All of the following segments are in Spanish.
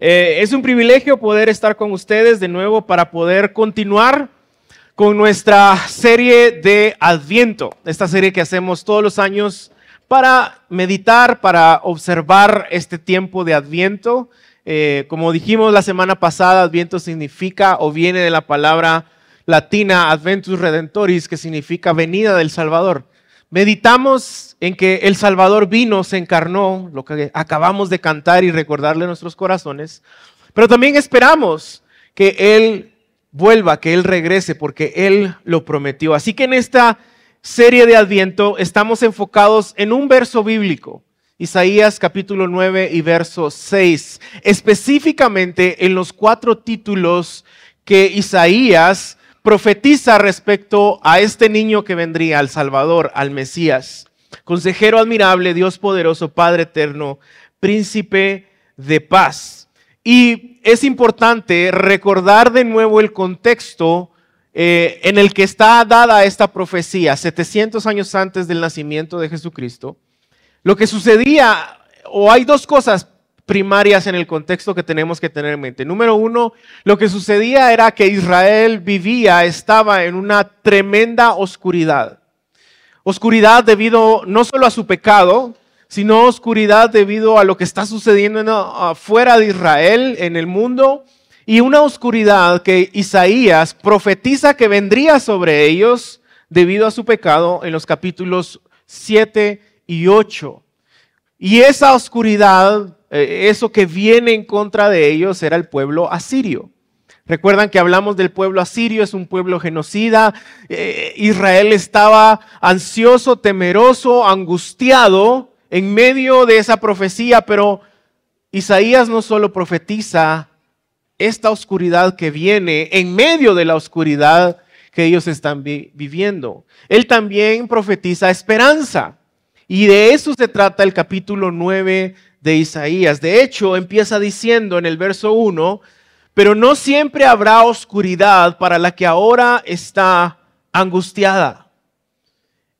Eh, es un privilegio poder estar con ustedes de nuevo para poder continuar con nuestra serie de Adviento, esta serie que hacemos todos los años para meditar, para observar este tiempo de Adviento. Eh, como dijimos la semana pasada, Adviento significa o viene de la palabra latina Adventus Redentoris, que significa venida del Salvador. Meditamos en que el Salvador vino, se encarnó, lo que acabamos de cantar y recordarle a nuestros corazones, pero también esperamos que Él vuelva, que Él regrese, porque Él lo prometió. Así que en esta serie de Adviento estamos enfocados en un verso bíblico, Isaías capítulo 9 y verso 6, específicamente en los cuatro títulos que Isaías profetiza respecto a este niño que vendría, al Salvador, al Mesías. Consejero admirable, Dios poderoso, Padre eterno, príncipe de paz. Y es importante recordar de nuevo el contexto eh, en el que está dada esta profecía, 700 años antes del nacimiento de Jesucristo. Lo que sucedía, o hay dos cosas primarias en el contexto que tenemos que tener en mente. Número uno, lo que sucedía era que Israel vivía, estaba en una tremenda oscuridad. Oscuridad debido no solo a su pecado, sino oscuridad debido a lo que está sucediendo afuera de Israel, en el mundo, y una oscuridad que Isaías profetiza que vendría sobre ellos debido a su pecado en los capítulos 7 y 8. Y esa oscuridad eso que viene en contra de ellos era el pueblo asirio. Recuerdan que hablamos del pueblo asirio, es un pueblo genocida. Eh, Israel estaba ansioso, temeroso, angustiado en medio de esa profecía, pero Isaías no solo profetiza esta oscuridad que viene en medio de la oscuridad que ellos están viviendo. Él también profetiza esperanza. Y de eso se trata el capítulo 9 de Isaías. De hecho, empieza diciendo en el verso 1, pero no siempre habrá oscuridad para la que ahora está angustiada.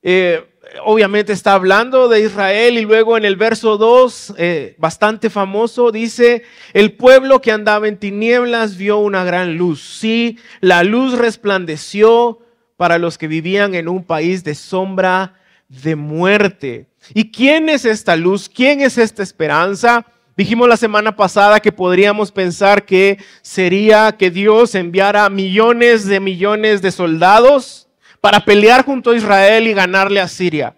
Eh, obviamente está hablando de Israel y luego en el verso 2, eh, bastante famoso, dice, el pueblo que andaba en tinieblas vio una gran luz. Sí, la luz resplandeció para los que vivían en un país de sombra de muerte. ¿Y quién es esta luz? ¿Quién es esta esperanza? Dijimos la semana pasada que podríamos pensar que sería que Dios enviara millones de millones de soldados para pelear junto a Israel y ganarle a Siria.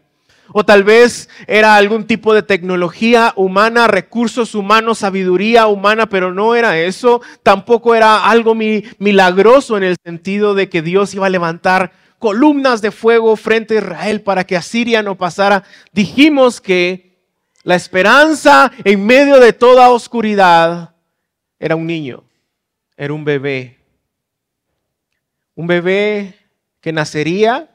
O tal vez era algún tipo de tecnología humana, recursos humanos, sabiduría humana, pero no era eso. Tampoco era algo milagroso en el sentido de que Dios iba a levantar columnas de fuego frente a Israel para que Asiria no pasara. Dijimos que la esperanza en medio de toda oscuridad era un niño, era un bebé. Un bebé que nacería,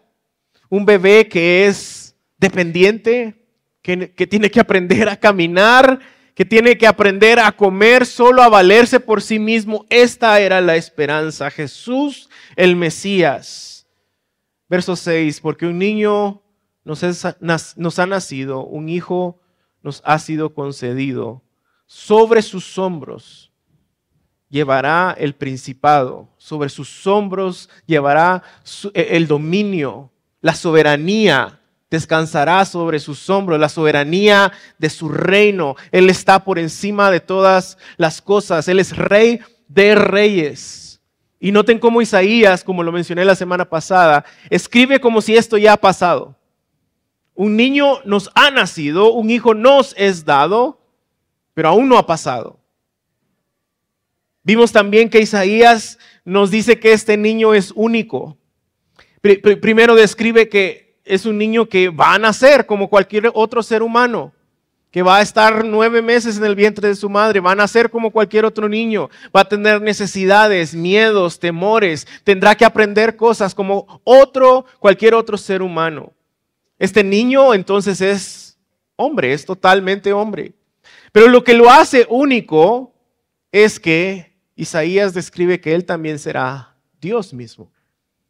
un bebé que es dependiente, que, que, tiene que aprender a caminar, que tiene que aprender a comer, solo a valerse por sí mismo. Esta era la esperanza, Jesús el Mesías. Verso 6, porque un niño nos, nos ha nacido, un hijo nos ha sido concedido. Sobre sus hombros llevará el principado, sobre sus hombros llevará e, el dominio, la soberanía descansará sobre sus hombros, la soberanía de su reino. Él está por encima de todas las cosas, Él es rey de reyes. Y noten cómo Isaías, como lo mencioné la semana pasada, escribe como si esto ya ha pasado. Un niño nos ha nacido, un hijo nos es dado, pero aún no ha pasado. Vimos también que Isaías nos dice que este niño es único. Primero describe que es un niño que va a nacer como cualquier otro ser humano que va a estar nueve meses en el vientre de su madre, va a nacer como cualquier otro niño, va a tener necesidades, miedos, temores, tendrá que aprender cosas como otro, cualquier otro ser humano. Este niño entonces es hombre, es totalmente hombre. Pero lo que lo hace único es que Isaías describe que él también será Dios mismo.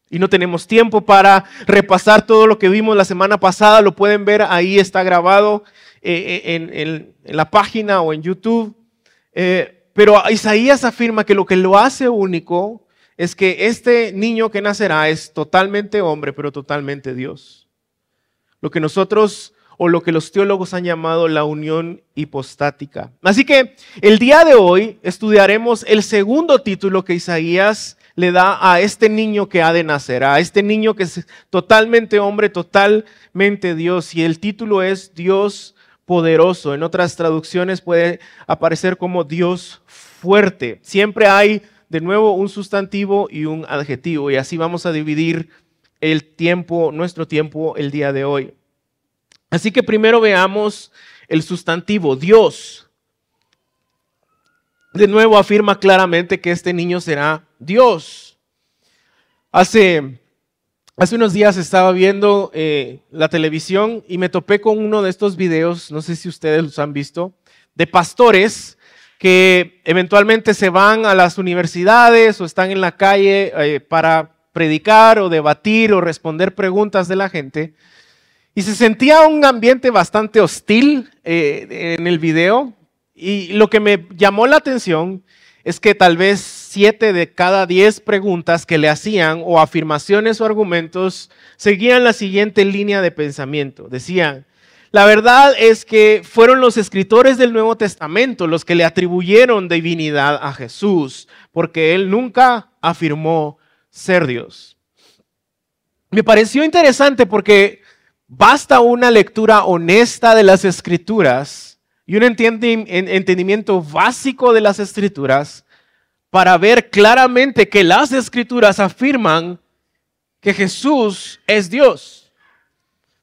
Y no tenemos tiempo para repasar todo lo que vimos la semana pasada, lo pueden ver, ahí está grabado. Eh, en, la página o en YouTube. Eh, Pero Isaías afirma que lo que lo hace único es que este niño que nacerá es totalmente hombre, pero totalmente Dios. Lo que nosotros o lo que los teólogos han llamado la unión hipostática. Así que el día de hoy estudiaremos el segundo título que Isaías le da a este niño que ha de nacer, a este niño que es totalmente hombre, totalmente Dios. Y el título es Dios poderoso. En otras traducciones puede aparecer como Dios fuerte. Siempre hay de nuevo un sustantivo y un adjetivo. Y así vamos a dividir el tiempo, nuestro tiempo el día de hoy. Así que primero veamos el sustantivo, Dios. De nuevo afirma claramente que este niño será Dios. Hace, hace unos días estaba viendo eh, la televisión y me topé con uno de estos videos, no sé si ustedes los han visto, de pastores que eventualmente se van a las universidades o están en la calle eh, para predicar o debatir o responder preguntas de la gente. Y se sentía un ambiente bastante hostil eh, en el video. Y lo que me llamó la atención es que tal vez siete de cada diez preguntas que le hacían o afirmaciones o argumentos seguían la siguiente línea de pensamiento. Decían, la verdad es que fueron los escritores del Nuevo Testamento los que le atribuyeron divinidad a Jesús, porque él nunca afirmó ser Dios. Me pareció interesante porque Basta una lectura honesta de las escrituras y un entendimiento básico de las escrituras para ver claramente que las escrituras afirman que Jesús es Dios.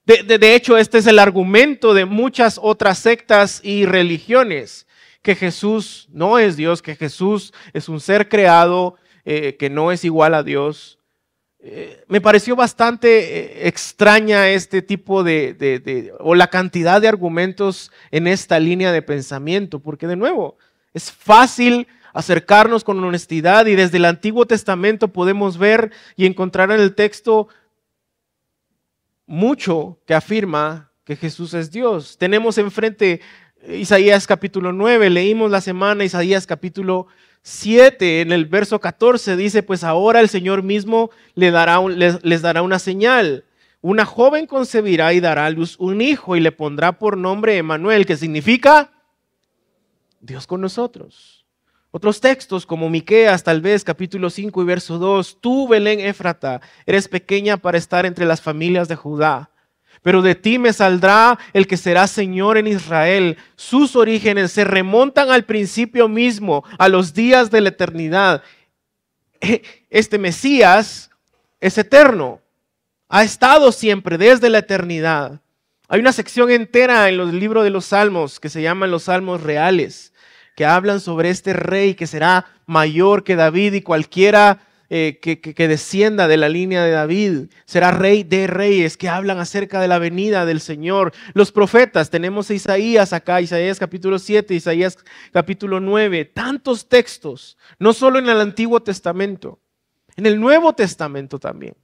De, hecho, este es el argumento de muchas otras sectas y religiones, que Jesús no es Dios, que Jesús es un ser creado, eh, que no es igual a Dios. Eh, me pareció bastante eh, extraña este tipo de, o la cantidad de argumentos en esta línea de pensamiento, porque de nuevo, es fácil acercarnos con honestidad y desde el Antiguo Testamento podemos ver y encontrar en el texto mucho que afirma que Jesús es Dios. Tenemos enfrente Isaías capítulo 9, leímos la semana Isaías capítulo 7, en el verso 14, dice, pues ahora el Señor mismo les, dará les, dará una señal. Una joven concebirá y dará a luz un hijo y le pondrá por nombre Emanuel, que significa Dios con nosotros. Otros textos como Miqueas, tal vez capítulo 5 y verso 2, tú Belén Éfrata, eres pequeña para estar entre las familias de Judá pero de ti me saldrá el que será Señor en Israel. Sus orígenes se remontan al principio mismo, a los días de la eternidad. Este Mesías es eterno, ha estado siempre desde la eternidad. Hay una sección entera en los libros de los Salmos que se llaman los Salmos reales, que hablan sobre este rey que será mayor que David y cualquiera eh, que, descienda de la línea de David, será rey de reyes, que hablan acerca de la venida del Señor. Los profetas, tenemos a Isaías acá, Isaías capítulo 7, Isaías capítulo 9, tantos textos, no solo en el Antiguo Testamento, en el Nuevo Testamento también.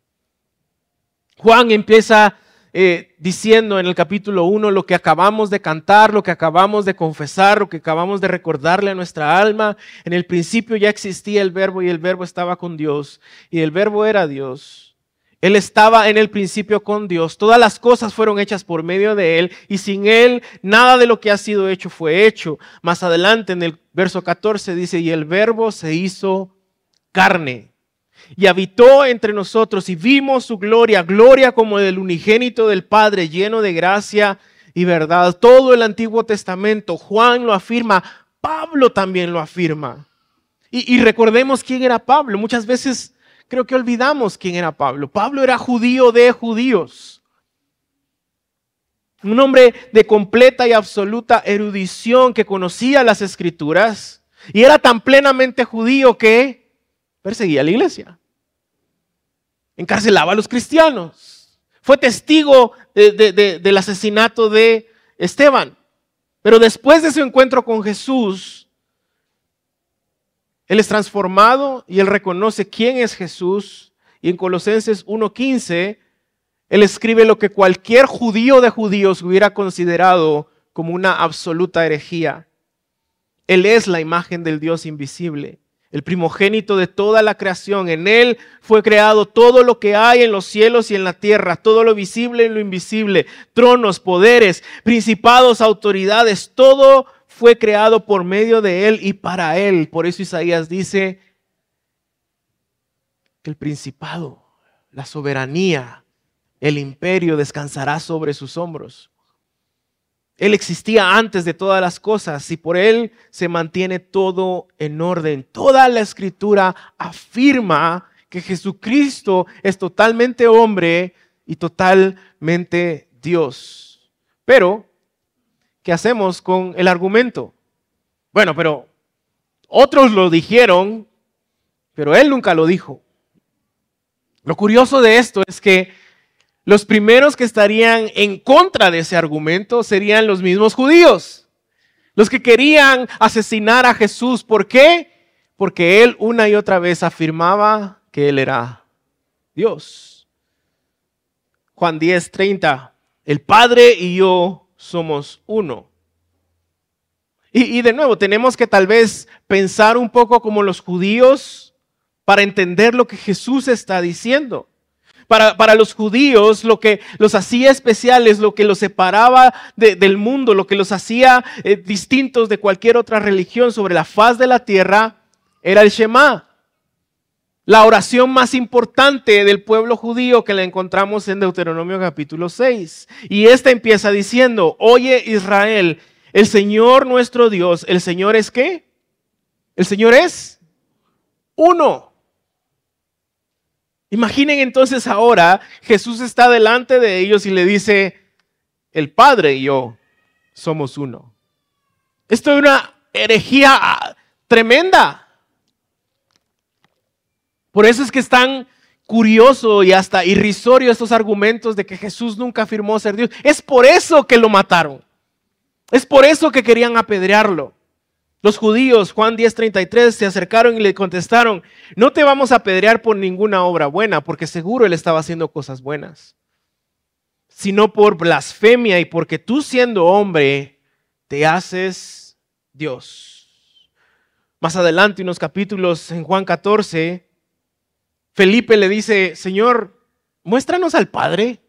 Juan empieza eh, diciendo en el capítulo 1 lo que acabamos de cantar, lo que acabamos de confesar, lo que acabamos de recordarle a nuestra alma. En el principio ya existía el verbo y el verbo estaba con Dios y el verbo era Dios. Él estaba en el principio con Dios. Todas las cosas fueron hechas por medio de Él y sin Él nada de lo que ha sido hecho fue hecho. Más adelante en el verso 14 dice, y el verbo se hizo carne y habitó entre nosotros y vimos su gloria, gloria como del unigénito del Padre, lleno de gracia y verdad. Todo el Antiguo Testamento, Juan lo afirma, Pablo también lo afirma. Y, recordemos quién era Pablo. Muchas veces creo que olvidamos quién era Pablo. Pablo era judío de judíos. Un hombre de completa y absoluta erudición que conocía las escrituras y era tan plenamente judío que perseguía a la iglesia encarcelaba a los cristianos. Fue testigo del asesinato de Esteban. Pero después de su encuentro con Jesús, él es transformado y él reconoce quién es Jesús. Y en Colosenses 1.15, él escribe lo que cualquier judío de judíos hubiera considerado como una absoluta herejía. Él es la imagen del Dios invisible, el primogénito de toda la creación. En Él fue creado todo lo que hay en los cielos y en la tierra, todo lo visible y lo invisible, tronos, poderes, principados, autoridades, todo fue creado por medio de Él y para Él. Por eso Isaías dice que el principado, la soberanía, el imperio descansará sobre sus hombros. Él existía antes de todas las cosas y por Él se mantiene todo en orden. Toda la escritura afirma que Jesucristo es totalmente hombre y totalmente Dios. Pero, ¿qué hacemos con el argumento? Bueno, pero otros lo dijeron, pero Él nunca lo dijo. Lo curioso de esto es que los primeros que estarían en contra de ese argumento serían los mismos judíos, los que querían asesinar a Jesús. ¿Por qué? Porque él una y otra vez afirmaba que él era Dios. Juan 10, 30. El Padre y yo somos uno. Y, y, de nuevo, tenemos que tal vez pensar un poco como los judíos para entender lo que Jesús está diciendo. Para, los judíos, lo que los hacía especiales, lo que los separaba del mundo, lo que los hacía eh, distintos de cualquier otra religión sobre la faz de la tierra, era el Shema. La oración más importante del pueblo judío que la encontramos en Deuteronomio capítulo 6. Y esta empieza diciendo, oye Israel, el Señor nuestro Dios, el Señor es qué? El Señor es uno. Imaginen entonces ahora, Jesús está delante de ellos y le dice, el Padre y yo somos uno. Esto es una herejía tremenda. Por eso es que es tan curioso y hasta irrisorio estos argumentos de que Jesús nunca afirmó ser Dios. Es por eso que lo mataron. Es por eso que querían apedrearlo. Los judíos, Juan 10:33, se acercaron y le contestaron, no te vamos a apedrear por ninguna obra buena, porque seguro él estaba haciendo cosas buenas, sino por blasfemia y porque tú siendo hombre te haces Dios. Más adelante, unos capítulos en Juan 14, Felipe le dice, Señor, muéstranos al Padre.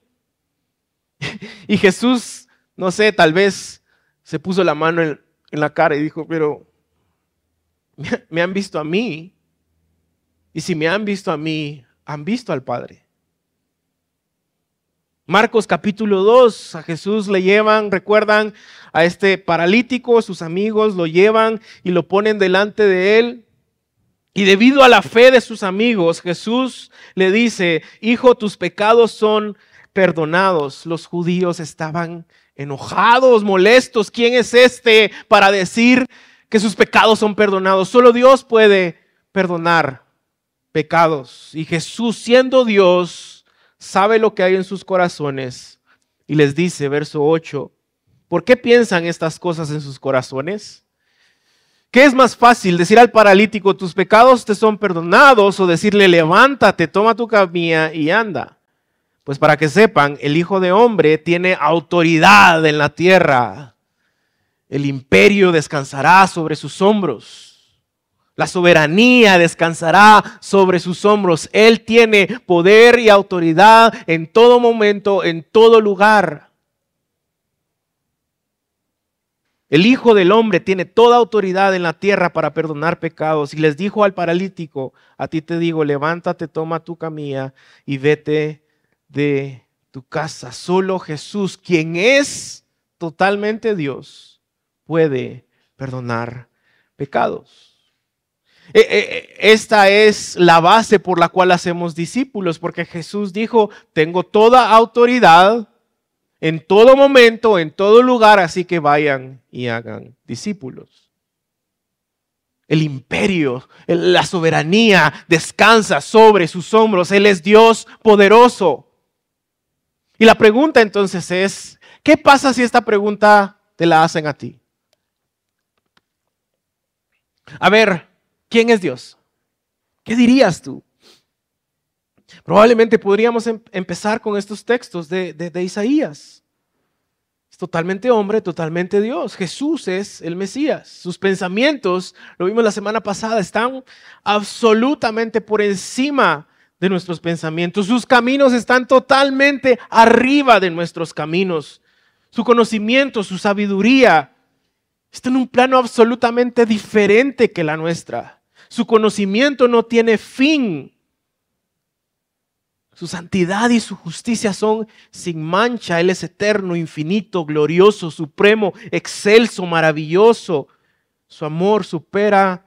y Jesús, no sé, tal vez se puso la mano en, en la cara y dijo, pero me han visto a mí. Y si me han visto a mí, han visto al Padre. Marcos capítulo 2, a Jesús le llevan, recuerdan a este paralítico, sus amigos lo llevan y lo ponen delante de él. Y debido a la fe de sus amigos, Jesús le dice, hijo, tus pecados son perdonados. Los judíos estaban enojados, molestos. ¿Quién es este para decir que sus pecados son perdonados? Solo Dios puede perdonar pecados. Y Jesús, siendo Dios, sabe lo que hay en sus corazones. Y les dice, verso 8, ¿por qué piensan estas cosas en sus corazones? ¿Qué es más fácil? Decir al paralítico, tus pecados te son perdonados, o decirle, levántate, toma tu camilla y anda. Pues para que sepan, el Hijo de Hombre tiene autoridad en la tierra. El imperio descansará sobre sus hombros. La soberanía descansará sobre sus hombros. Él tiene poder y autoridad en todo momento, en todo lugar. El Hijo del Hombre tiene toda autoridad en la tierra para perdonar pecados. Y les dijo al paralítico, a ti te digo, levántate, toma tu camilla y vete de tu casa. Solo Jesús, quien es totalmente Dios, puede perdonar pecados. E, e, e, esta es la base por la cual hacemos discípulos, porque Jesús dijo, tengo toda autoridad en todo momento, en todo lugar, así que vayan y hagan discípulos. El imperio, la soberanía descansa sobre sus hombros. Él es Dios poderoso. Y la pregunta entonces es, ¿qué pasa si esta pregunta te la hacen a ti? A ver, ¿quién es Dios? ¿Qué dirías tú? Probablemente podríamos em-, empezar con estos textos de, de Isaías. totalmente hombre, totalmente Dios. Jesús es el Mesías. Sus pensamientos, lo vimos la semana pasada, están absolutamente por encima de nuestros pensamientos. Sus caminos están totalmente arriba de nuestros caminos. Su conocimiento, su sabiduría, está en un plano absolutamente diferente que la nuestra. Su conocimiento no tiene fin. Su santidad y su justicia son sin mancha. Él es eterno, infinito, glorioso, supremo, excelso, maravilloso. Su amor supera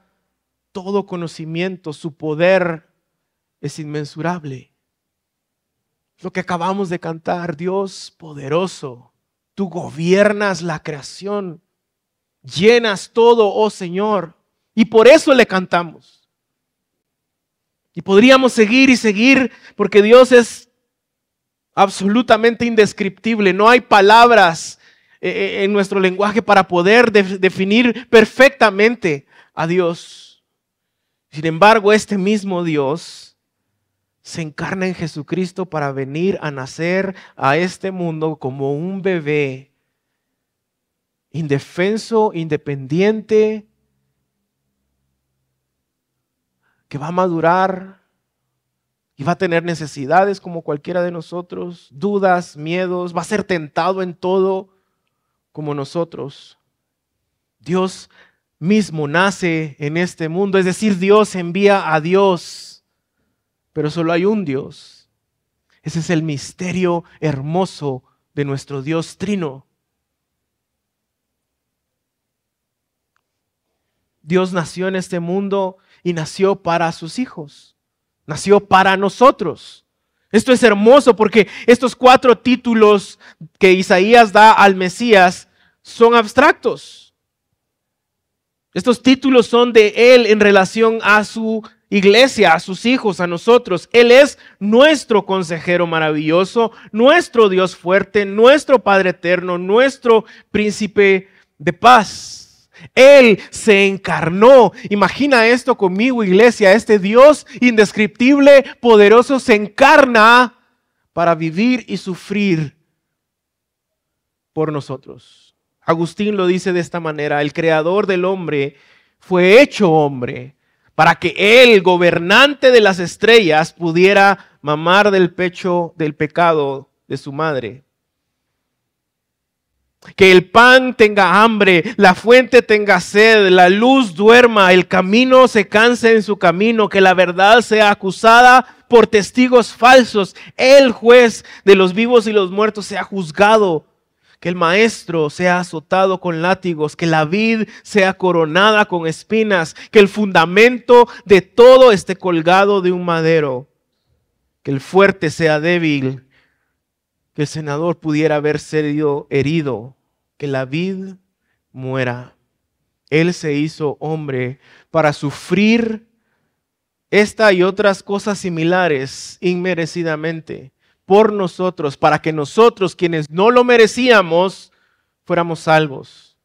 todo conocimiento. Su poder es inmensurable. Lo que acabamos de cantar, Dios poderoso, tú gobiernas la creación, llenas todo, oh Señor. Y por eso le cantamos. Y podríamos seguir y seguir porque Dios es absolutamente indescriptible. No hay palabras eh, eh, en nuestro lenguaje para poder definir perfectamente a Dios. Sin embargo, este mismo Dios se encarna en Jesucristo para venir a nacer a este mundo como un bebé indefenso, independiente, que va a madurar y va a tener necesidades como cualquiera de nosotros, dudas, miedos, va a ser tentado en todo como nosotros. Dios mismo nace en este mundo, es decir, Dios envía a Dios, pero solo hay un Dios. Ese es el misterio hermoso de nuestro Dios trino. Dios nació en este mundo y nació para sus hijos, nació para nosotros. Esto es hermoso porque estos cuatro títulos que Isaías da al Mesías son abstractos. Estos títulos son de Él en relación a su iglesia, a sus hijos, a nosotros. Él es nuestro consejero maravilloso, nuestro Dios fuerte, nuestro Padre eterno, nuestro príncipe de paz. Él se encarnó. Imagina esto conmigo, iglesia. Este Dios indescriptible, poderoso, se encarna para vivir y sufrir por nosotros. Agustín lo dice de esta manera, el creador del hombre fue hecho hombre para que él, gobernante de las estrellas, pudiera mamar del pecho del pecado de su madre. Que el pan tenga hambre, la fuente tenga sed, la luz duerma, el camino se canse en su camino, que la verdad sea acusada por testigos falsos, el juez de los vivos y los muertos sea juzgado, que el maestro sea azotado con látigos, que la vid sea coronada con espinas, que el fundamento de todo esté colgado de un madero, que el fuerte sea débil que el senador pudiera haber sido herido, que la vid muera. Él se hizo hombre para sufrir esta y otras cosas similares inmerecidamente por nosotros, para que nosotros, quienes no lo merecíamos, fuéramos salvos,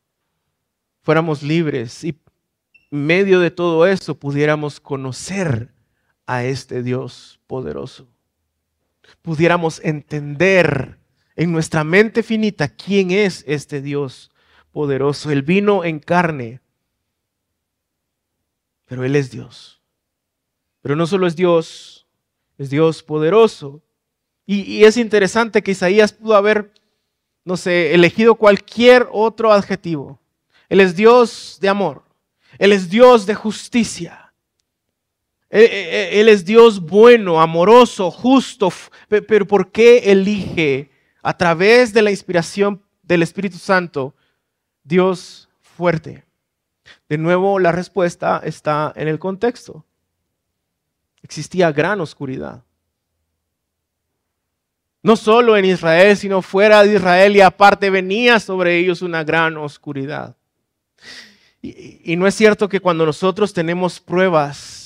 fuéramos libres y en medio de todo eso pudiéramos conocer a este Dios poderoso pudiéramos entender en nuestra mente finita quién es este Dios poderoso. Él vino en carne, pero Él es Dios. Pero no solo es Dios, es Dios poderoso. Y, es interesante que Isaías pudo haber, no sé, elegido cualquier otro adjetivo. Él es Dios de amor. Él es Dios de justicia. Él, es Dios bueno, amoroso, justo, pero ¿por qué elige a través de la inspiración del Espíritu Santo Dios fuerte? De nuevo, la respuesta está en el contexto. Existía gran oscuridad. No solo en Israel, sino fuera de Israel y aparte venía sobre ellos una gran oscuridad. y no es cierto que cuando nosotros tenemos pruebas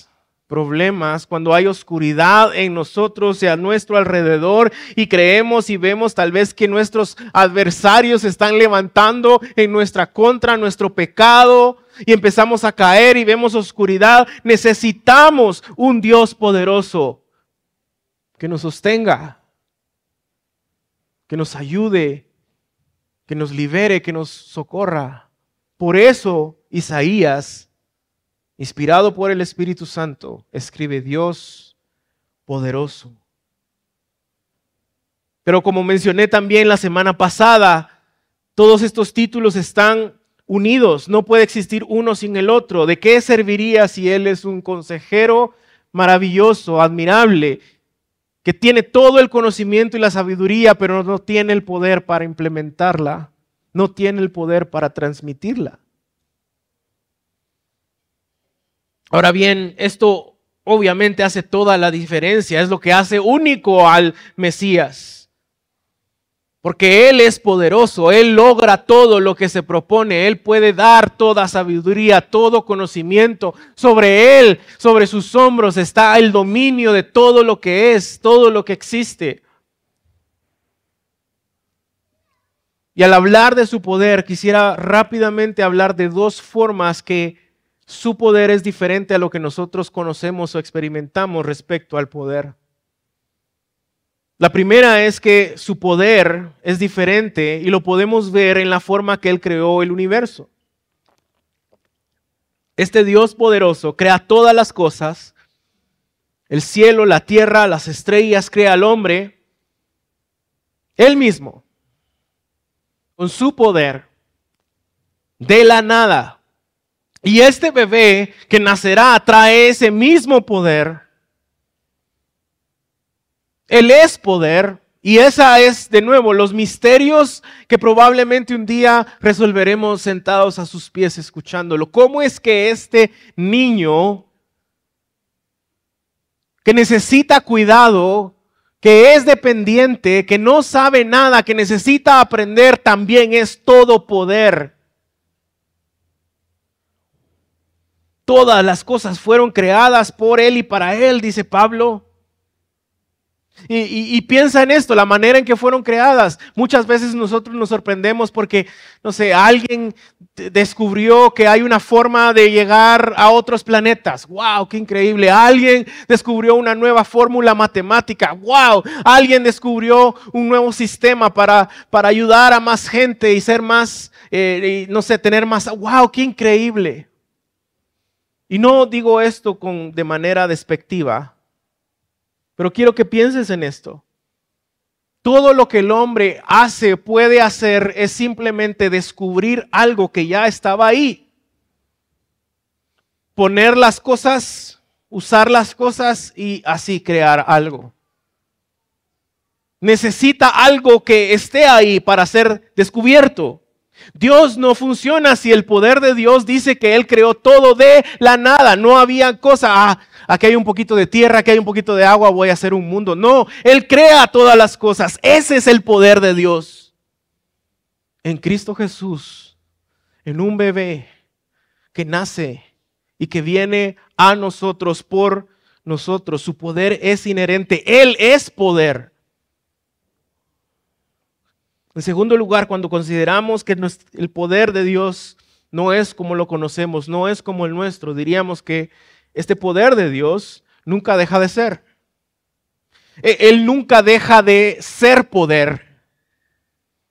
problemas, cuando hay oscuridad en nosotros y a nuestro alrededor y creemos y vemos tal vez que nuestros adversarios están levantando en nuestra contra nuestro pecado y empezamos a caer y vemos oscuridad, necesitamos un Dios poderoso que nos sostenga, que nos ayude, que nos libere, que nos socorra. Por eso Isaías, inspirado por el Espíritu Santo, escribe Dios poderoso. Pero como mencioné también la semana pasada, todos estos títulos están unidos, no puede existir uno sin el otro. ¿De qué serviría si Él es un consejero maravilloso, admirable, que tiene todo el conocimiento y la sabiduría, pero no tiene el poder para implementarla, no tiene el poder para transmitirla? Ahora bien, esto obviamente hace toda la diferencia, es lo que hace único al Mesías. Porque Él es poderoso, Él logra todo lo que se propone, Él puede dar toda sabiduría, todo conocimiento. Sobre Él, sobre sus hombros está el dominio de todo lo que es, todo lo que existe. Y al hablar de su poder, quisiera rápidamente hablar de dos formas que su poder es diferente a lo que nosotros conocemos o experimentamos respecto al poder. La primera es que su poder es diferente y lo podemos ver en la forma que Él creó el universo. Este Dios poderoso crea todas las cosas, el cielo, la tierra, las estrellas, crea al hombre, Él mismo, con su poder, de la nada. Y este bebé que nacerá trae ese mismo poder él es poder. Y esa es, de nuevo, los misterios que probablemente un día resolveremos sentados a sus pies escuchándolo. ¿Cómo es que este niño que necesita cuidado, que es dependiente, que no sabe nada, que necesita aprender, también es todo poder? Todas las cosas fueron creadas por Él y para Él, dice Pablo. Y, piensa en esto, la manera en que fueron creadas. Muchas veces nosotros nos sorprendemos porque, no sé, alguien descubrió que hay una forma de llegar a otros planetas. ¡Wow! ¡Qué increíble! Alguien descubrió una nueva fórmula matemática. ¡Wow! Alguien descubrió un nuevo sistema para, para ayudar a más gente y ser más, eh, no sé, tener más. ¡Wow! ¡Qué increíble! Y no digo esto con, de manera despectiva pero quiero que pienses en esto. Todo lo que el hombre hace, puede hacer, es simplemente descubrir algo que ya estaba ahí. Poner las cosas, usar las cosas y así crear algo. Necesita algo que esté ahí para ser descubierto. Dios no funciona si el poder de Dios dice que Él creó todo de la nada. No había cosa, ah, aquí hay un poquito de tierra, aquí hay un poquito de agua, voy a hacer un mundo. No, Él crea todas las cosas. Ese es el poder de Dios. En Cristo Jesús, en un bebé que nace y que viene a nosotros por nosotros. Su poder es inherente. Él es poder. En segundo lugar, cuando consideramos que el poder de Dios no es como lo conocemos, no es como el nuestro, diríamos que este poder de Dios nunca deja de ser. E, él nunca deja de ser poder.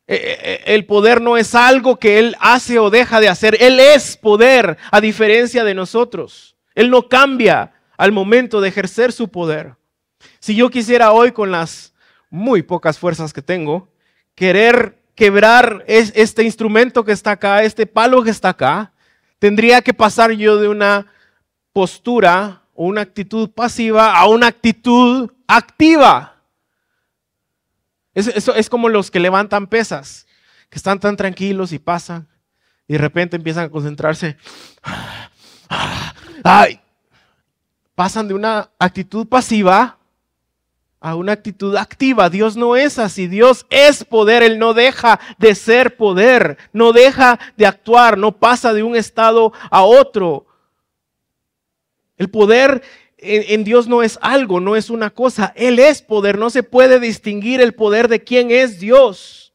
E, e, el poder no es algo que Él hace o deja de hacer. Él es poder, a diferencia de nosotros. Él no cambia al momento de ejercer su poder. Si yo quisiera hoy, con las muy pocas fuerzas que tengo, querer quebrar este instrumento que está acá, este palo que está acá, tendría que pasar yo de una postura o una actitud pasiva a una actitud activa. Eso, es como los que levantan pesas, que están tan tranquilos y pasan y de repente empiezan a concentrarse. pasan de una actitud pasiva a una actitud activa. Dios no es así. Dios es poder. Él no deja de ser poder. No deja de actuar. No pasa de un estado a otro. El poder en, Dios no es algo, no es una cosa. Él es poder. No se puede distinguir el poder de quién es Dios.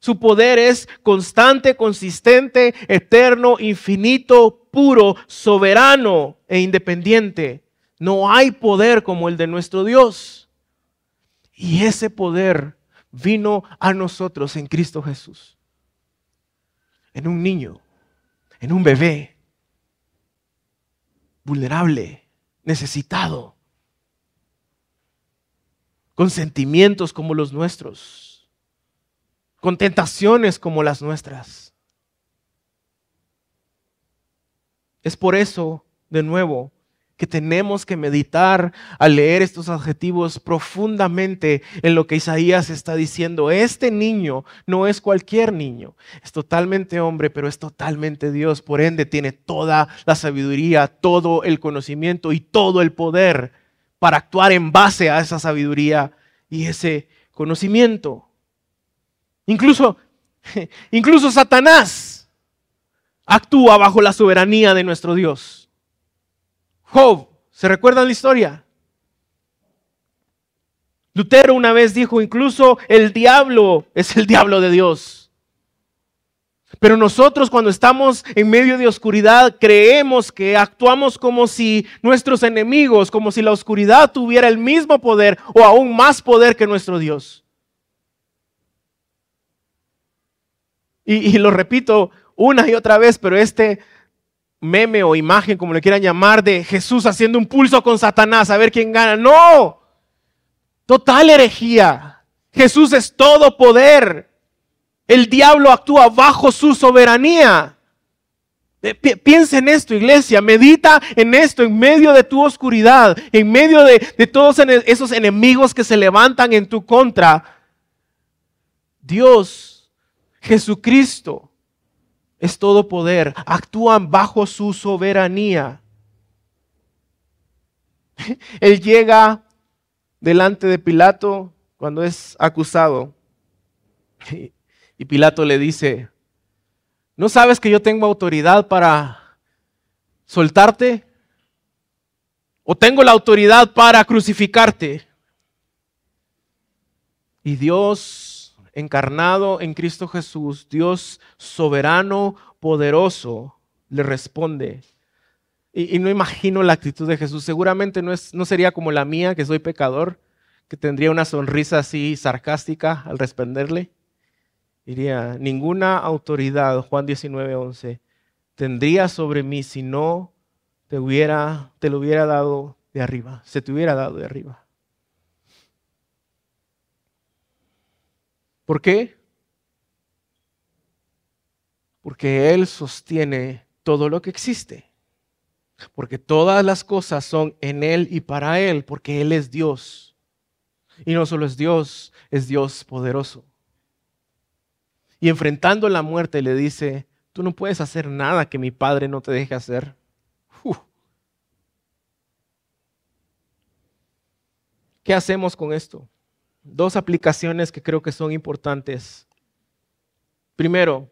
Su poder es constante, consistente, eterno, infinito, puro, soberano e independiente. No hay poder como el de nuestro Dios. Y ese poder vino a nosotros en Cristo Jesús. en un niño, en un bebé, vulnerable, necesitado, con sentimientos como los nuestros, con tentaciones como las nuestras. Es por eso, de nuevo, que tenemos que meditar al leer estos adjetivos profundamente en lo que Isaías está diciendo. Este niño no es cualquier niño, es totalmente hombre, pero es totalmente Dios. Por ende, tiene toda la sabiduría, todo el conocimiento y todo el poder para actuar en base a esa sabiduría y ese conocimiento. Incluso, incluso Satanás actúa bajo la soberanía de nuestro Dios. Job, ¿se recuerdan la historia? Lutero una vez dijo, incluso el diablo es el diablo de Dios. Pero nosotros cuando estamos en medio de oscuridad creemos que actuamos como si nuestros enemigos, como si la oscuridad tuviera el mismo poder o aún más poder que nuestro Dios. Y, y lo repito una y otra vez, pero este meme o imagen, como le quieran llamar, de Jesús haciendo un pulso con Satanás a ver quién gana. No, total herejía. Jesús es todo poder. El diablo actúa bajo su soberanía. Eh, piensa en esto, iglesia, medita en esto, en medio de tu oscuridad, en medio de, de todos esos enemigos que se levantan en tu contra. Dios, Jesucristo, es todo poder, actúan bajo su soberanía. Él llega delante de Pilato cuando es acusado. Y Pilato le dice, ¿no sabes que yo tengo autoridad para soltarte? ¿O tengo la autoridad para crucificarte? Y Dios encarnado en Cristo Jesús, Dios soberano, poderoso, le responde. Y, no imagino la actitud de Jesús. Seguramente no, es, no sería como la mía, que soy pecador, que tendría una sonrisa así sarcástica al responderle. Diría, ninguna autoridad, Juan 19, 11, tendría sobre mí si no te, hubiera, te lo hubiera dado de arriba, se te hubiera dado de arriba. ¿Por qué? Porque Él sostiene todo lo que existe. Porque todas las cosas son en Él y para Él, porque Él es Dios. Y no solo es Dios, es Dios poderoso. Y enfrentando la muerte le dice, tú no puedes hacer nada que mi Padre no te deje hacer. ¿Qué hacemos con esto? Dos aplicaciones que creo que son importantes. Primero,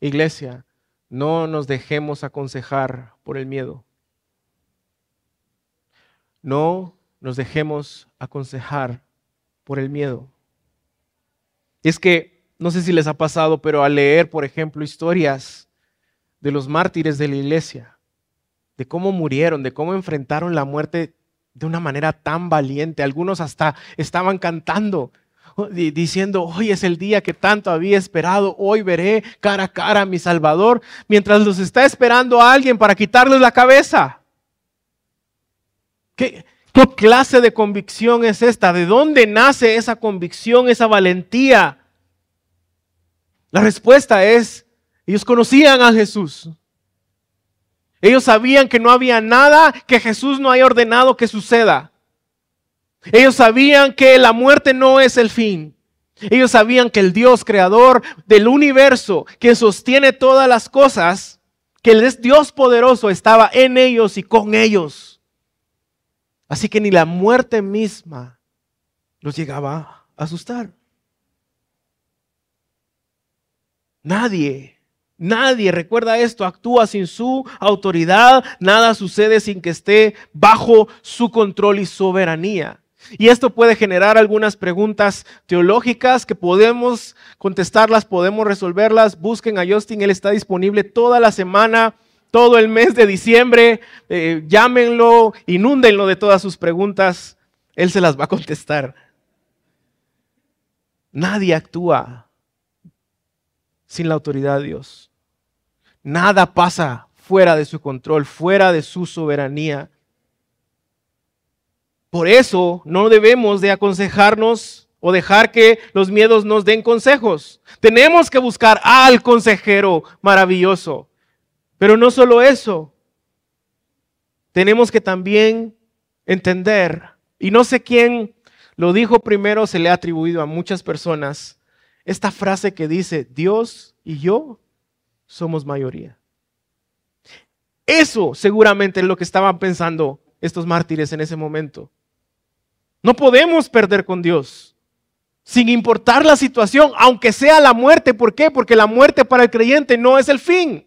iglesia, no nos dejemos aconsejar por el miedo. No nos dejemos aconsejar por el miedo. Es que, no sé si les ha pasado, pero al leer, por ejemplo, historias de los mártires de la iglesia, de cómo murieron, de cómo enfrentaron la muerte de una manera tan valiente. Algunos hasta estaban cantando, diciendo, hoy es el día que tanto había esperado, hoy veré cara a cara a mi Salvador, mientras los está esperando alguien para quitarles la cabeza. ¿Qué, ¿Qué clase de convicción es esta? ¿De dónde nace esa convicción, esa valentía? La respuesta es, ellos conocían a Jesús. Ellos sabían que no había nada que Jesús no haya ordenado que suceda. Ellos sabían que la muerte no es el fin. Ellos sabían que el Dios creador del universo, que sostiene todas las cosas, que el Dios poderoso estaba en ellos y con ellos. Así que ni la muerte misma los llegaba a asustar. Nadie Nadie, recuerda esto, actúa sin su autoridad, nada sucede sin que esté bajo su control y soberanía. Y esto puede generar algunas preguntas teológicas que podemos contestarlas, podemos resolverlas. Busquen a Justin, él está disponible toda la semana, todo el mes de diciembre. Eh, llámenlo, inúndenlo de todas sus preguntas, él se las va a contestar. Nadie actúa sin la autoridad de Dios. Nada pasa fuera de su control, fuera de su soberanía. Por eso no debemos de aconsejarnos o dejar que los miedos nos den consejos. Tenemos que buscar al consejero maravilloso. Pero no solo eso, tenemos que también entender, y no sé quién lo dijo primero, se le ha atribuido a muchas personas, esta frase que dice, Dios y yo somos mayoría. Eso seguramente es lo que estaban pensando estos mártires en ese momento. No podemos perder con Dios, sin importar la situación, aunque sea la muerte. ¿Por qué? Porque la muerte para el creyente no es el fin.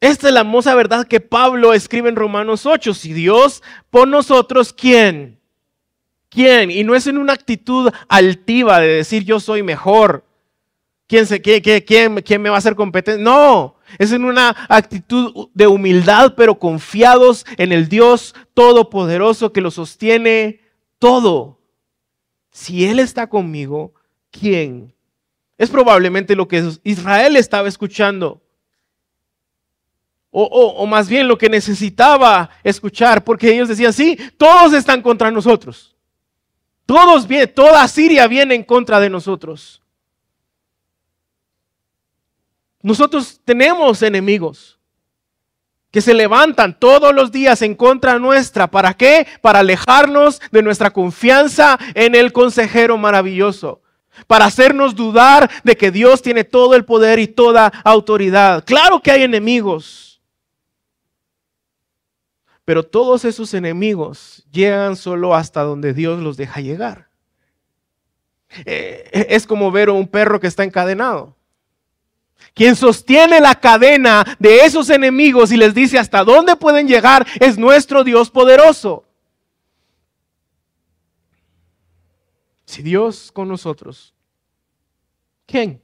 Esta es la hermosa verdad que Pablo escribe en Romanos 8. Si Dios por nosotros, ¿quién? ¿Quién? Y no es en una actitud altiva de decir yo soy mejor. ¿Quién, se, quién, quién me va a hacer competente? No, es en una actitud de humildad, pero confiados en el Dios Todopoderoso que lo sostiene todo. Si Él está conmigo, ¿quién? Es probablemente lo que Israel estaba escuchando. O, más bien lo que necesitaba escuchar, porque ellos decían, sí, todos están contra nosotros. Todos toda Siria viene en contra de nosotros. Nosotros tenemos enemigos que se levantan todos los días en contra nuestra. ¿Para qué? Para alejarnos de nuestra confianza en el consejero maravilloso. Para hacernos dudar de que Dios tiene todo el poder y toda autoridad. Claro que hay enemigos. Pero todos esos enemigos llegan solo hasta donde Dios los deja llegar. Eh, es como ver a un perro que está encadenado. Quien sostiene la cadena de esos enemigos y les dice hasta dónde pueden llegar es nuestro Dios poderoso. Si Dios con nosotros, ¿quién?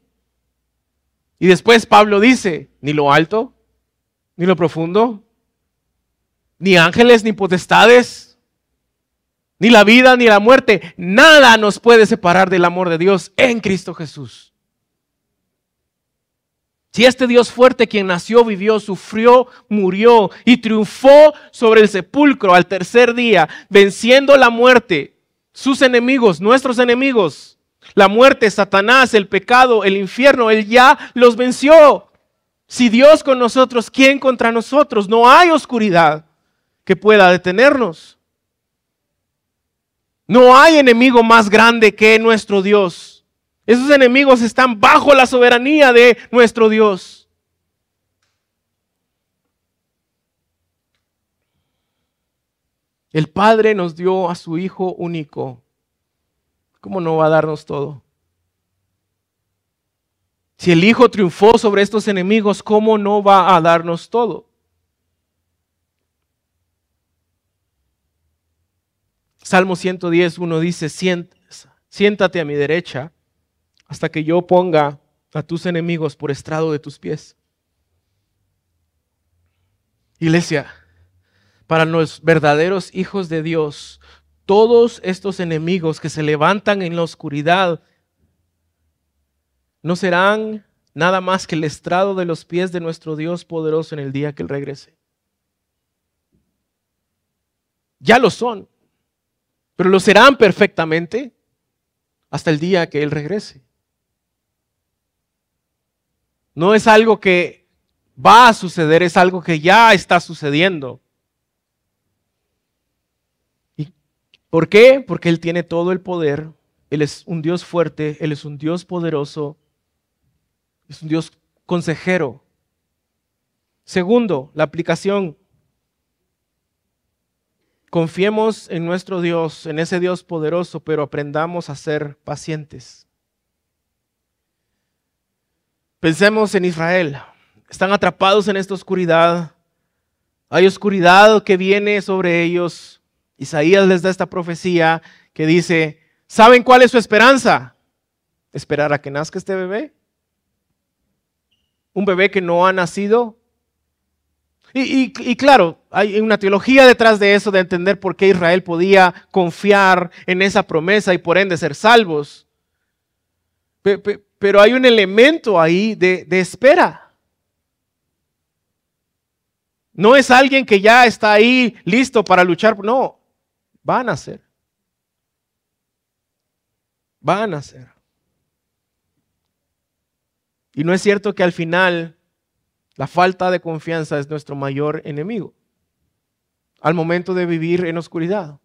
Y después Pablo dice, ni lo alto, ni lo profundo, ni ángeles, ni potestades, ni la vida, ni la muerte. Nada nos puede separar del amor de Dios en Cristo Jesús. Si este Dios fuerte quien nació, vivió, sufrió, murió y triunfó sobre el sepulcro al tercer día, venciendo la muerte, sus enemigos, nuestros enemigos, la muerte, Satanás, el pecado, el infierno, Él ya los venció. Si Dios con nosotros, ¿quién contra nosotros? No hay oscuridad que pueda detenernos. No hay enemigo más grande que nuestro Dios. Esos enemigos están bajo la soberanía de nuestro Dios. El Padre nos dio a su Hijo único. ¿Cómo no va a darnos todo? Si el Hijo triunfó sobre estos enemigos, ¿cómo no va a darnos todo? Salmo 110, uno dice, siéntate a mi derecha hasta que yo ponga a tus enemigos por estrado de tus pies. Iglesia, para los verdaderos hijos de Dios, todos estos enemigos que se levantan en la oscuridad no serán nada más que el estrado de los pies de nuestro Dios poderoso en el día que Él regrese. Ya lo son pero lo serán perfectamente hasta el día que Él regrese. No es algo que va a suceder, es algo que ya está sucediendo. ¿Y por qué? Porque Él tiene todo el poder, Él es un Dios fuerte, Él es un Dios poderoso, es un Dios consejero. Segundo, la aplicación Confiemos en nuestro Dios, en ese Dios poderoso, pero aprendamos a ser pacientes. Pensemos en Israel. Están atrapados en esta oscuridad. Hay oscuridad que viene sobre ellos. Isaías les da esta profecía que dice, ¿saben cuál es su esperanza? Esperar a que nazca este bebé. Un bebé que no ha nacido y, claro, hay una teología detrás de eso, de entender por qué Israel podía confiar en esa promesa y por ende ser salvos. Pero hay un elemento ahí de, espera. No es alguien que ya está ahí listo para luchar. No, van a ser. Van a ser. Y no es cierto que al final la falta de confianza es nuestro mayor enemigo al momento de vivir en oscuridad.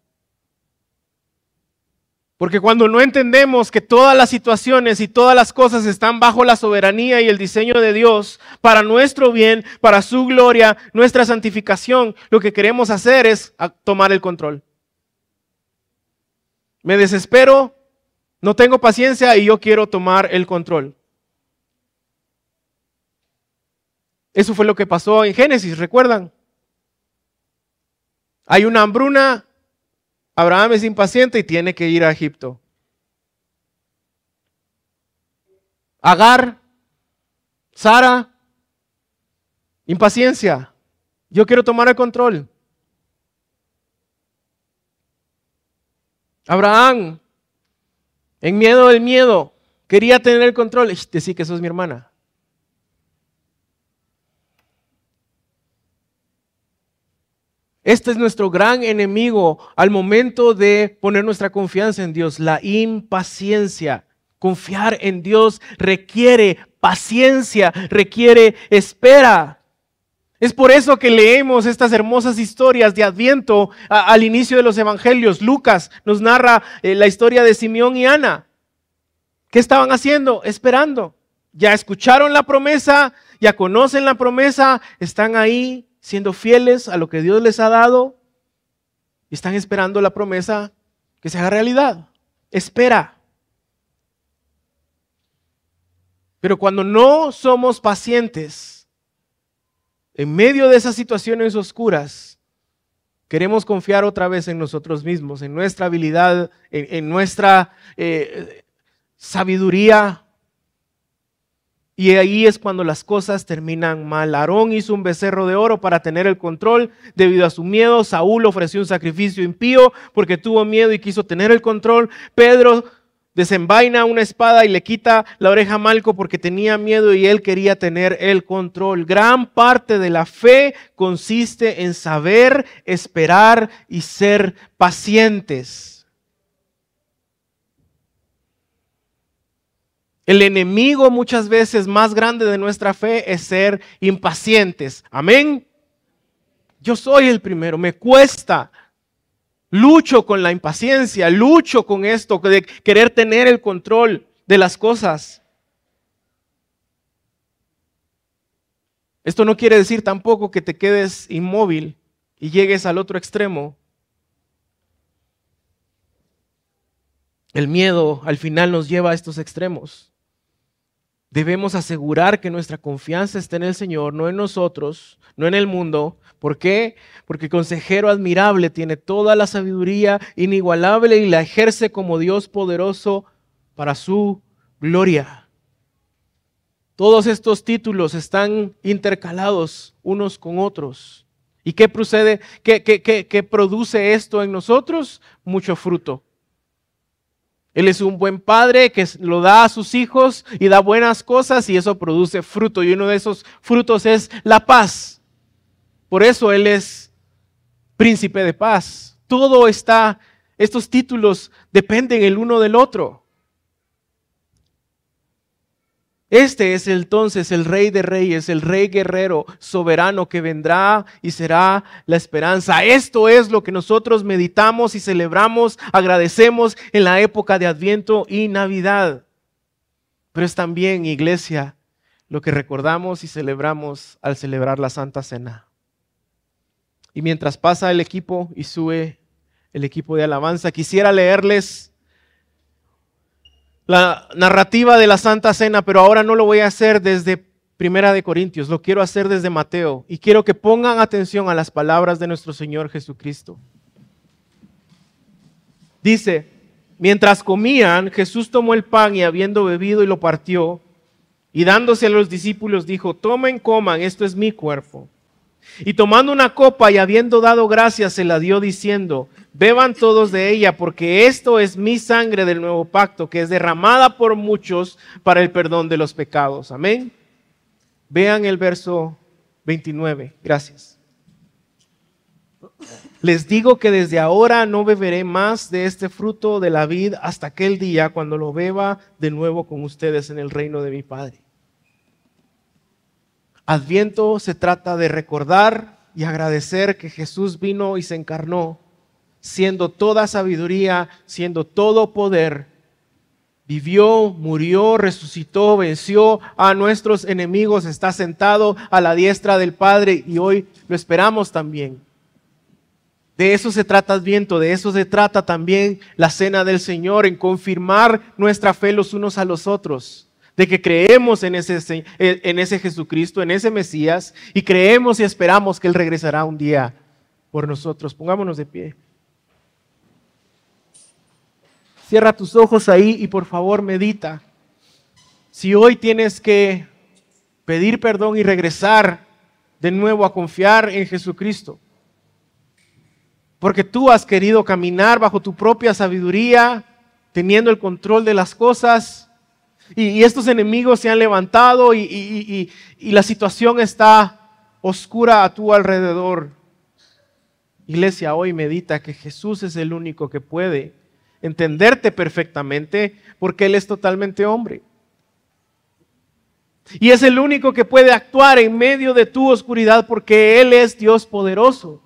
Porque cuando no entendemos que todas las situaciones y todas las cosas están bajo la soberanía y el diseño de Dios para nuestro bien, para su gloria, nuestra santificación, lo que queremos hacer es tomar el control. Me desespero, no tengo paciencia y yo quiero tomar el control. Eso fue lo que pasó en Génesis, ¿recuerdan? Hay una hambruna, Abraham es impaciente y tiene que ir a Egipto. Agar, Sara, impaciencia. Yo quiero tomar el control. Abraham, en miedo del miedo, quería tener el control. Decir que eso es mi hermana. Este es nuestro gran enemigo al momento de poner nuestra confianza en Dios, la impaciencia. Confiar en Dios requiere paciencia, requiere espera. Es por eso que leemos estas hermosas historias de Adviento al inicio de los Evangelios. Lucas nos narra eh, la historia de Simeón y Ana. ¿Qué estaban haciendo? Esperando. Ya escucharon la promesa, ya conocen la promesa, están ahí siendo fieles a lo que Dios les ha dado y están esperando la promesa que se haga realidad. Espera. Pero cuando no somos pacientes, en medio de esas situaciones oscuras, queremos confiar otra vez en nosotros mismos, en nuestra habilidad, en, nuestra eh, sabiduría, y ahí es cuando las cosas terminan mal. Aarón hizo un becerro de oro para tener el control. Debido a su miedo, Saúl ofreció un sacrificio impío porque tuvo miedo y quiso tener el control. Pedro desenvaina una espada y le quita la oreja a Malco porque tenía miedo y él quería tener el control. Gran parte de la fe consiste en saber, esperar y ser pacientes. El enemigo muchas veces más grande de nuestra fe es ser impacientes. Amén. Yo soy el primero, me cuesta. Lucho con la impaciencia, lucho con esto de querer tener el control de las cosas. Esto no quiere decir tampoco que te quedes inmóvil y llegues al otro extremo. El miedo al final nos lleva a estos extremos. Debemos asegurar que nuestra confianza está en el Señor, no en nosotros, no en el mundo. ¿Por qué? Porque el consejero admirable tiene toda la sabiduría inigualable y la ejerce como Dios poderoso para su gloria. Todos estos títulos están intercalados unos con otros. ¿Y qué procede? ¿Qué, qué, qué produce esto en nosotros? Mucho fruto. Él es un buen padre que lo da a sus hijos y da buenas cosas y eso produce fruto. Y uno de esos frutos es la paz. Por eso Él es príncipe de paz. Todo está, estos títulos dependen el uno del otro. Este es entonces el rey de reyes, el rey guerrero, soberano que vendrá y será la esperanza. Esto es lo que nosotros meditamos y celebramos, agradecemos en la época de Adviento y Navidad. Pero es también, iglesia, lo que recordamos y celebramos al celebrar la Santa Cena. Y mientras pasa el equipo y sube el equipo de alabanza, quisiera leerles la narrativa de la Santa Cena, pero ahora no lo voy a hacer desde Primera de Corintios, lo quiero hacer desde Mateo y quiero que pongan atención a las palabras de nuestro Señor Jesucristo. Dice, mientras comían, Jesús tomó el pan y habiendo bebido y lo partió, y dándose a los discípulos dijo, tomen, coman, esto es mi cuerpo. Y tomando una copa y habiendo dado gracias, se la dio diciendo, beban todos de ella, porque esto es mi sangre del nuevo pacto, que es derramada por muchos para el perdón de los pecados. Amén. Vean el verso 29. Gracias. Les digo que desde ahora no beberé más de este fruto de la vid hasta aquel día cuando lo beba de nuevo con ustedes en el reino de mi Padre. Adviento se trata de recordar y agradecer que Jesús vino y se encarnó, siendo toda sabiduría, siendo todo poder. Vivió, murió, resucitó, venció a nuestros enemigos, está sentado a la diestra del Padre y hoy lo esperamos también. De eso se trata Adviento, de eso se trata también la cena del Señor, en confirmar nuestra fe los unos a los otros, de que creemos en ese, en ese Jesucristo, en ese Mesías, y creemos y esperamos que Él regresará un día por nosotros. Pongámonos de pie. Cierra tus ojos ahí y por favor medita. Si hoy tienes que pedir perdón y regresar de nuevo a confiar en Jesucristo, porque tú has querido caminar bajo tu propia sabiduría, teniendo el control de las cosas, y, estos enemigos se han levantado y, la situación está oscura a tu alrededor. Iglesia, hoy medita que Jesús es el único que puede entenderte perfectamente porque Él es totalmente hombre. Y es el único que puede actuar en medio de tu oscuridad porque Él es Dios poderoso.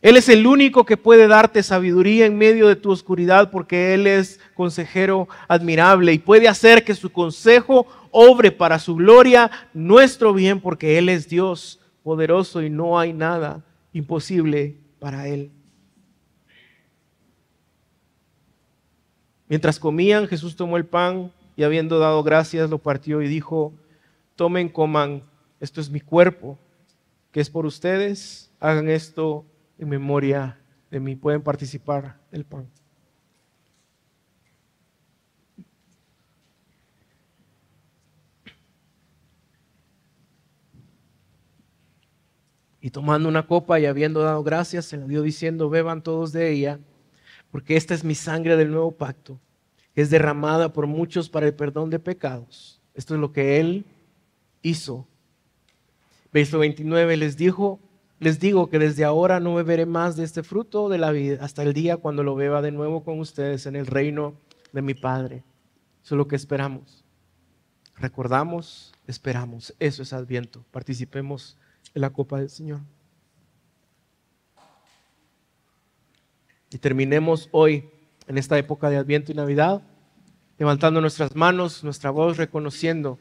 Él es el único que puede darte sabiduría en medio de tu oscuridad porque Él es consejero admirable y puede hacer que su consejo obre para su gloria, nuestro bien, porque Él es Dios poderoso y no hay nada imposible para Él. Mientras comían, Jesús tomó el pan y habiendo dado gracias, lo partió y dijo, tomen, coman, esto es mi cuerpo, que es por ustedes, hagan esto en memoria de mí. Pueden participar del pan. Y tomando una copa y habiendo dado gracias, se la dio diciendo, beban todos de ella, porque esta es mi sangre del nuevo pacto, que es derramada por muchos para el perdón de pecados. Esto es lo que Él hizo. Verso 29 les dijo, les digo que desde ahora no beberé más de este fruto de la vida hasta el día cuando lo beba de nuevo con ustedes en el reino de mi Padre. Eso es lo que esperamos. Recordamos, esperamos. Eso es Adviento. Participemos en la copa del Señor. Y terminemos hoy, en esta época de Adviento y Navidad, levantando nuestras manos, nuestra voz, reconociendo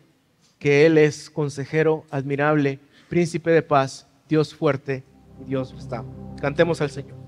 que Él es consejero admirable, príncipe de paz Dios fuerte y Dios está. Cantemos al Señor.